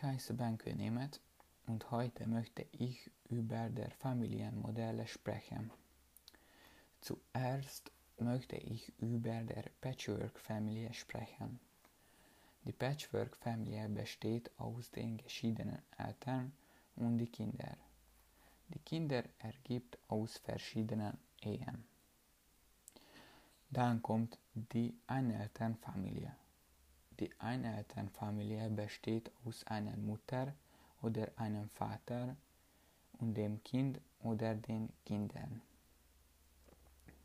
Ich heiße Benke Nemeth und heute möchte ich über der Familienmodelle sprechen. Zuerst möchte ich über der Patchwork-Familie sprechen. Die Patchwork-Familie besteht aus den geschiedenen Eltern und die Kinder. Die Kinder ergibt aus verschiedenen Ehen. Dann kommt die Einelternfamilie. Die Einelternfamilie besteht aus einer Mutter oder einem Vater und dem Kind oder den Kindern.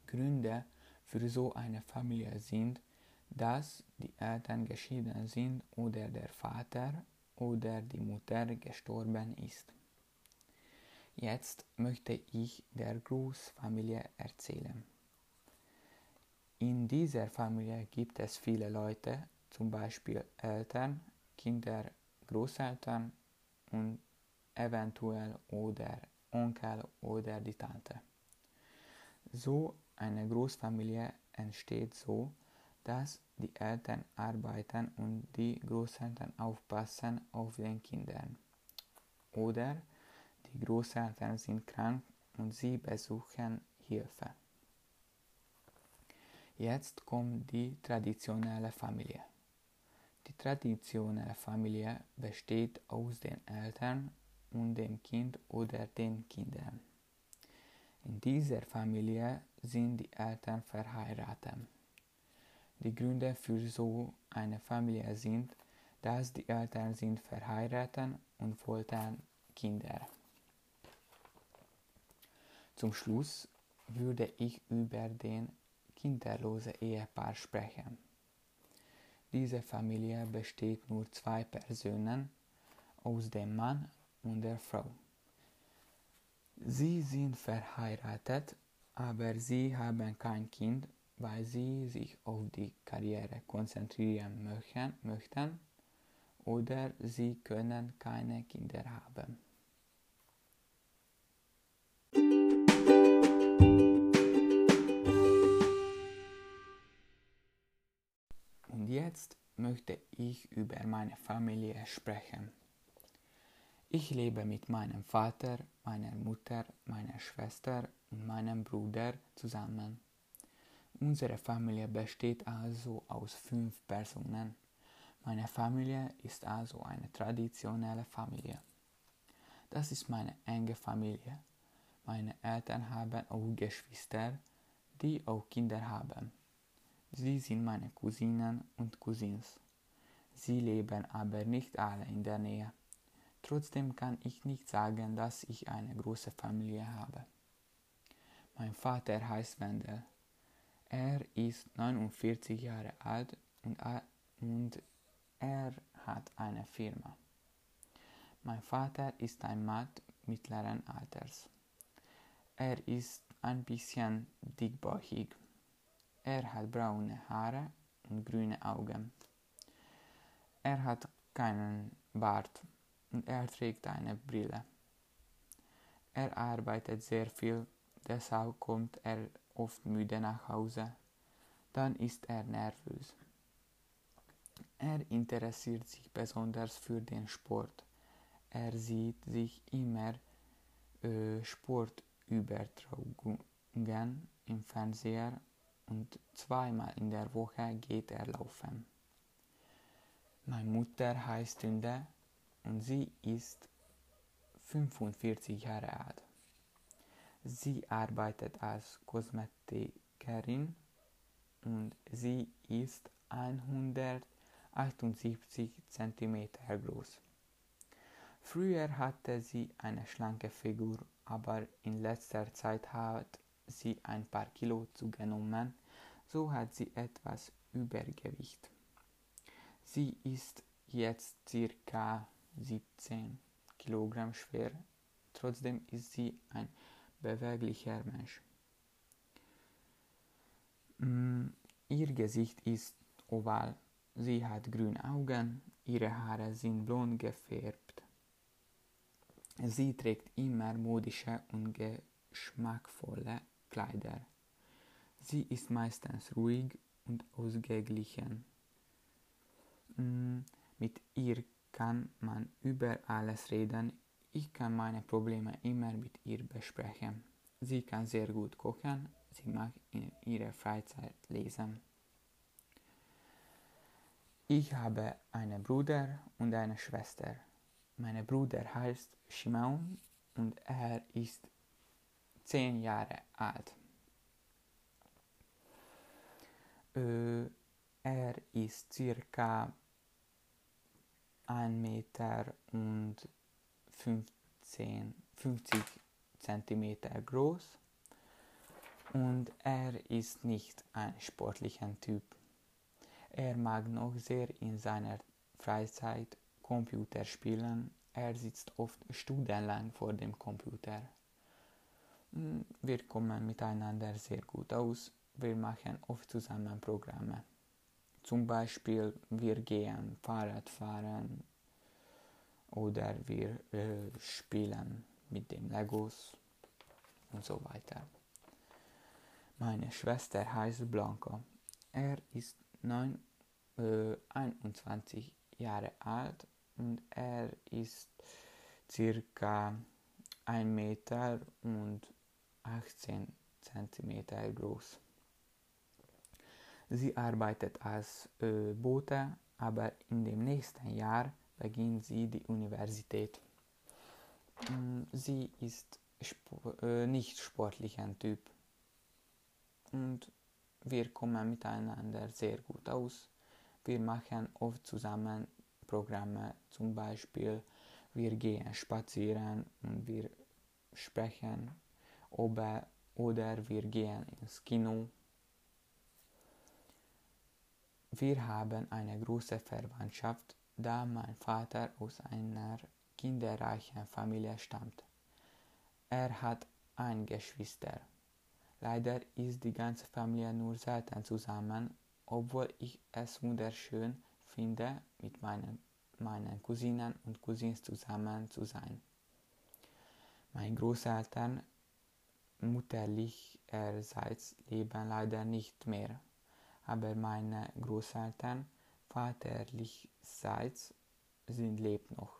Gründe für so eine Familie sind, dass die Eltern geschieden sind oder der Vater oder die Mutter gestorben ist. Jetzt möchte ich der Großfamilie erzählen. In dieser Familie gibt es viele Leute, zum Beispiel Eltern, Kinder, Großeltern und eventuell oder Onkel oder die Tante. So eine Großfamilie entsteht so, dass die Eltern arbeiten und die Großeltern aufpassen auf den Kindern. Oder die Großeltern sind krank und sie besuchen Hilfe. Jetzt kommt die traditionelle Familie. Die traditionelle Familie besteht aus den Eltern und dem Kind oder den Kindern. In dieser Familie sind die Eltern verheiratet. Die Gründe für so eine Familie sind, dass die Eltern sind verheiratet und wollten Kinder. Zum Schluss würde ich über den kinderlose Ehepaar sprechen. Diese Familie besteht nur zwei Personen, aus dem Mann und der Frau. Sie sind verheiratet, aber sie haben kein Kind, weil sie sich auf die Karriere konzentrieren möchten oder sie können keine Kinder haben. Jetzt möchte ich über meine Familie sprechen. Ich lebe mit meinem Vater, meiner Mutter, meiner Schwester und meinem Bruder zusammen. Unsere Familie besteht also aus fünf Personen. Meine Familie ist also eine traditionelle Familie. Das ist meine enge Familie. Meine Eltern haben auch Geschwister, die auch Kinder haben. Sie sind meine Cousinen und Cousins. Sie leben aber nicht alle in der Nähe. Trotzdem kann ich nicht sagen, dass ich eine große Familie habe. Mein Vater heißt Wendel. Er ist 49 Jahre alt und, und er hat eine Firma. Mein Vater ist ein Mann mittleren Alters. Er ist ein bisschen dickbäuchig er hat braune Haare und grüne Augen. Er hat keinen Bart und er trägt eine Brille. Er arbeitet sehr viel, deshalb kommt er oft müde nach Hause. Dann ist er nervös. Er interessiert sich besonders für den Sport. Er sieht sich immer äh, Sportübertragungen im Fernseher und zweimal in der Woche geht er laufen. Meine Mutter heißt Tünde und sie ist 45 Jahre alt. Sie arbeitet als Kosmetikerin und sie ist 178 cm groß. Früher hatte sie eine schlanke Figur, aber in letzter Zeit hat sie ein paar Kilo zugenommen, so hat sie etwas Übergewicht. Sie ist jetzt circa 17 Kilogramm schwer, trotzdem ist sie ein beweglicher Mensch. Mm, ihr Gesicht ist oval, sie hat grüne Augen, ihre Haare sind blond gefärbt. Sie trägt immer modische und geschmackvolle Kleider. Sie ist meistens ruhig und ausgeglichen. Mm, mit ihr kann man über alles reden. Ich kann meine Probleme immer mit ihr besprechen. Sie kann sehr gut kochen. Sie mag in ihrer Freizeit lesen. Ich habe einen Bruder und eine Schwester. Mein Bruder heißt Shimon und er ist zehn Jahre alt. Er ist circa 1 Meter und 15, 50 Zentimeter groß und er ist nicht ein sportlicher Typ. Er mag noch sehr in seiner Freizeit Computer spielen. Er sitzt oft stundenlang vor dem Computer. Wir kommen miteinander sehr gut aus. Wir machen oft zusammen Programme. Zum Beispiel wir gehen Fahrrad fahren oder wir äh, spielen mit den Legos und so weiter. Meine Schwester heißt Blanca. Er ist 9, äh, 21 Jahre alt und er ist circa 1 Meter und 18 Zentimeter groß. Sie arbeitet als äh, Bote, aber in dem nächsten Jahr beginnt sie die Universität. Mm, sie ist sp äh, nicht sportlicher Typ und wir kommen miteinander sehr gut aus. Wir machen oft zusammen Programme, zum Beispiel wir gehen spazieren und wir sprechen oder, oder wir gehen ins Kino wir haben eine große Verwandtschaft, da mein Vater aus einer kinderreichen Familie stammt. Er hat ein Geschwister. Leider ist die ganze Familie nur selten zusammen, obwohl ich es wunderschön finde, mit meinen, meinen Cousinen und Cousins zusammen zu sein. Meine Großeltern mutterlicherseits leben leider nicht mehr aber meine Großeltern vaterlichseits sind lebt noch.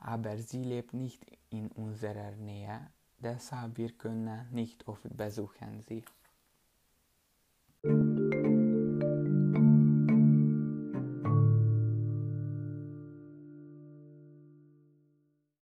Aber sie lebt nicht in unserer Nähe, deshalb wir können nicht oft besuchen sie.